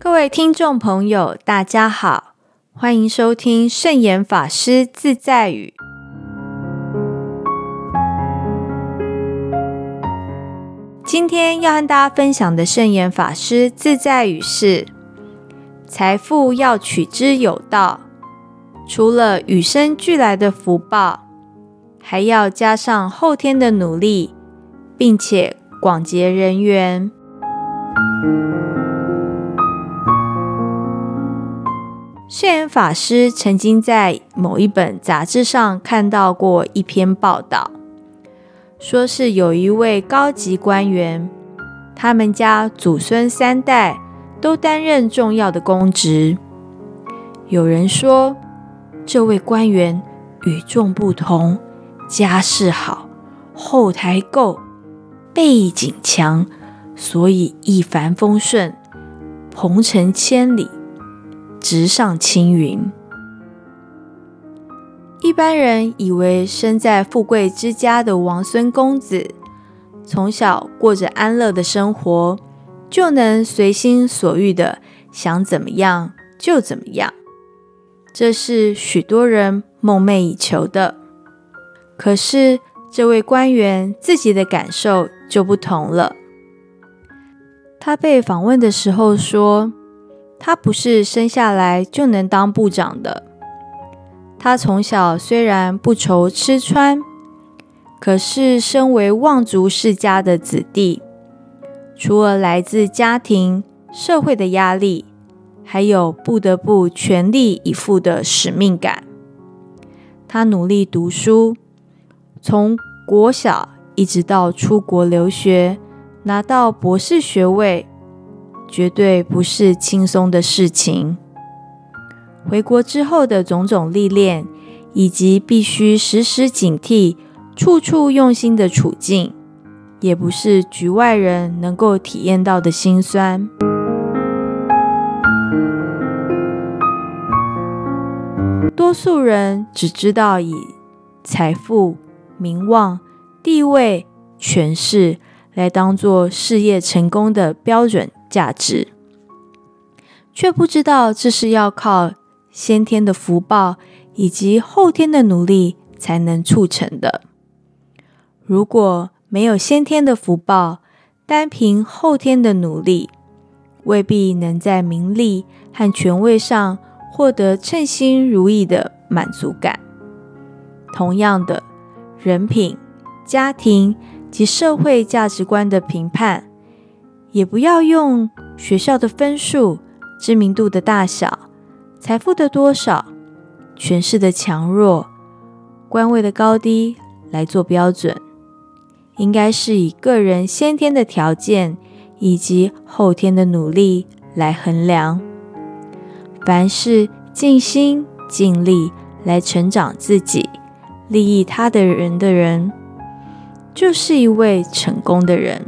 各位听众朋友，大家好，欢迎收听圣严法师自在语。今天要和大家分享的圣严法师自在语是：财富要取之有道，除了与生俱来的福报，还要加上后天的努力，并且广结人缘。圣严法师曾经在某一本杂志上看到过一篇报道，说是有一位高级官员，他们家祖孙三代都担任重要的公职。有人说，这位官员与众不同，家世好，后台够，背景强，所以一帆风顺，鹏程千里。直上青云。一般人以为生在富贵之家的王孙公子，从小过着安乐的生活，就能随心所欲的想怎么样就怎么样。这是许多人梦寐以求的。可是这位官员自己的感受就不同了。他被访问的时候说。他不是生下来就能当部长的。他从小虽然不愁吃穿，可是身为望族世家的子弟，除了来自家庭、社会的压力，还有不得不全力以赴的使命感。他努力读书，从国小一直到出国留学，拿到博士学位。绝对不是轻松的事情。回国之后的种种历练，以及必须时时警惕、处处用心的处境，也不是局外人能够体验到的辛酸。多数人只知道以财富、名望、地位、权势来当做事业成功的标准。价值，却不知道这是要靠先天的福报以及后天的努力才能促成的。如果没有先天的福报，单凭后天的努力，未必能在名利和权位上获得称心如意的满足感。同样的，人品、家庭及社会价值观的评判。也不要用学校的分数、知名度的大小、财富的多少、权势的强弱、官位的高低来做标准，应该是以个人先天的条件以及后天的努力来衡量。凡是尽心尽力来成长自己、利益他的人的人，就是一位成功的人。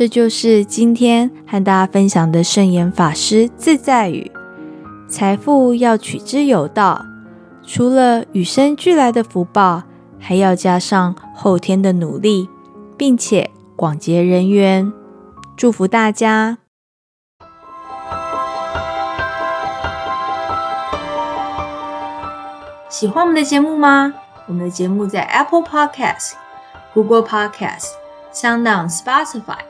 这就是今天和大家分享的圣严法师自在语：财富要取之有道，除了与生俱来的福报，还要加上后天的努力，并且广结人缘。祝福大家！喜欢我们的节目吗？我们的节目在 Apple Podcast、Google Podcast、Sound、Spotify。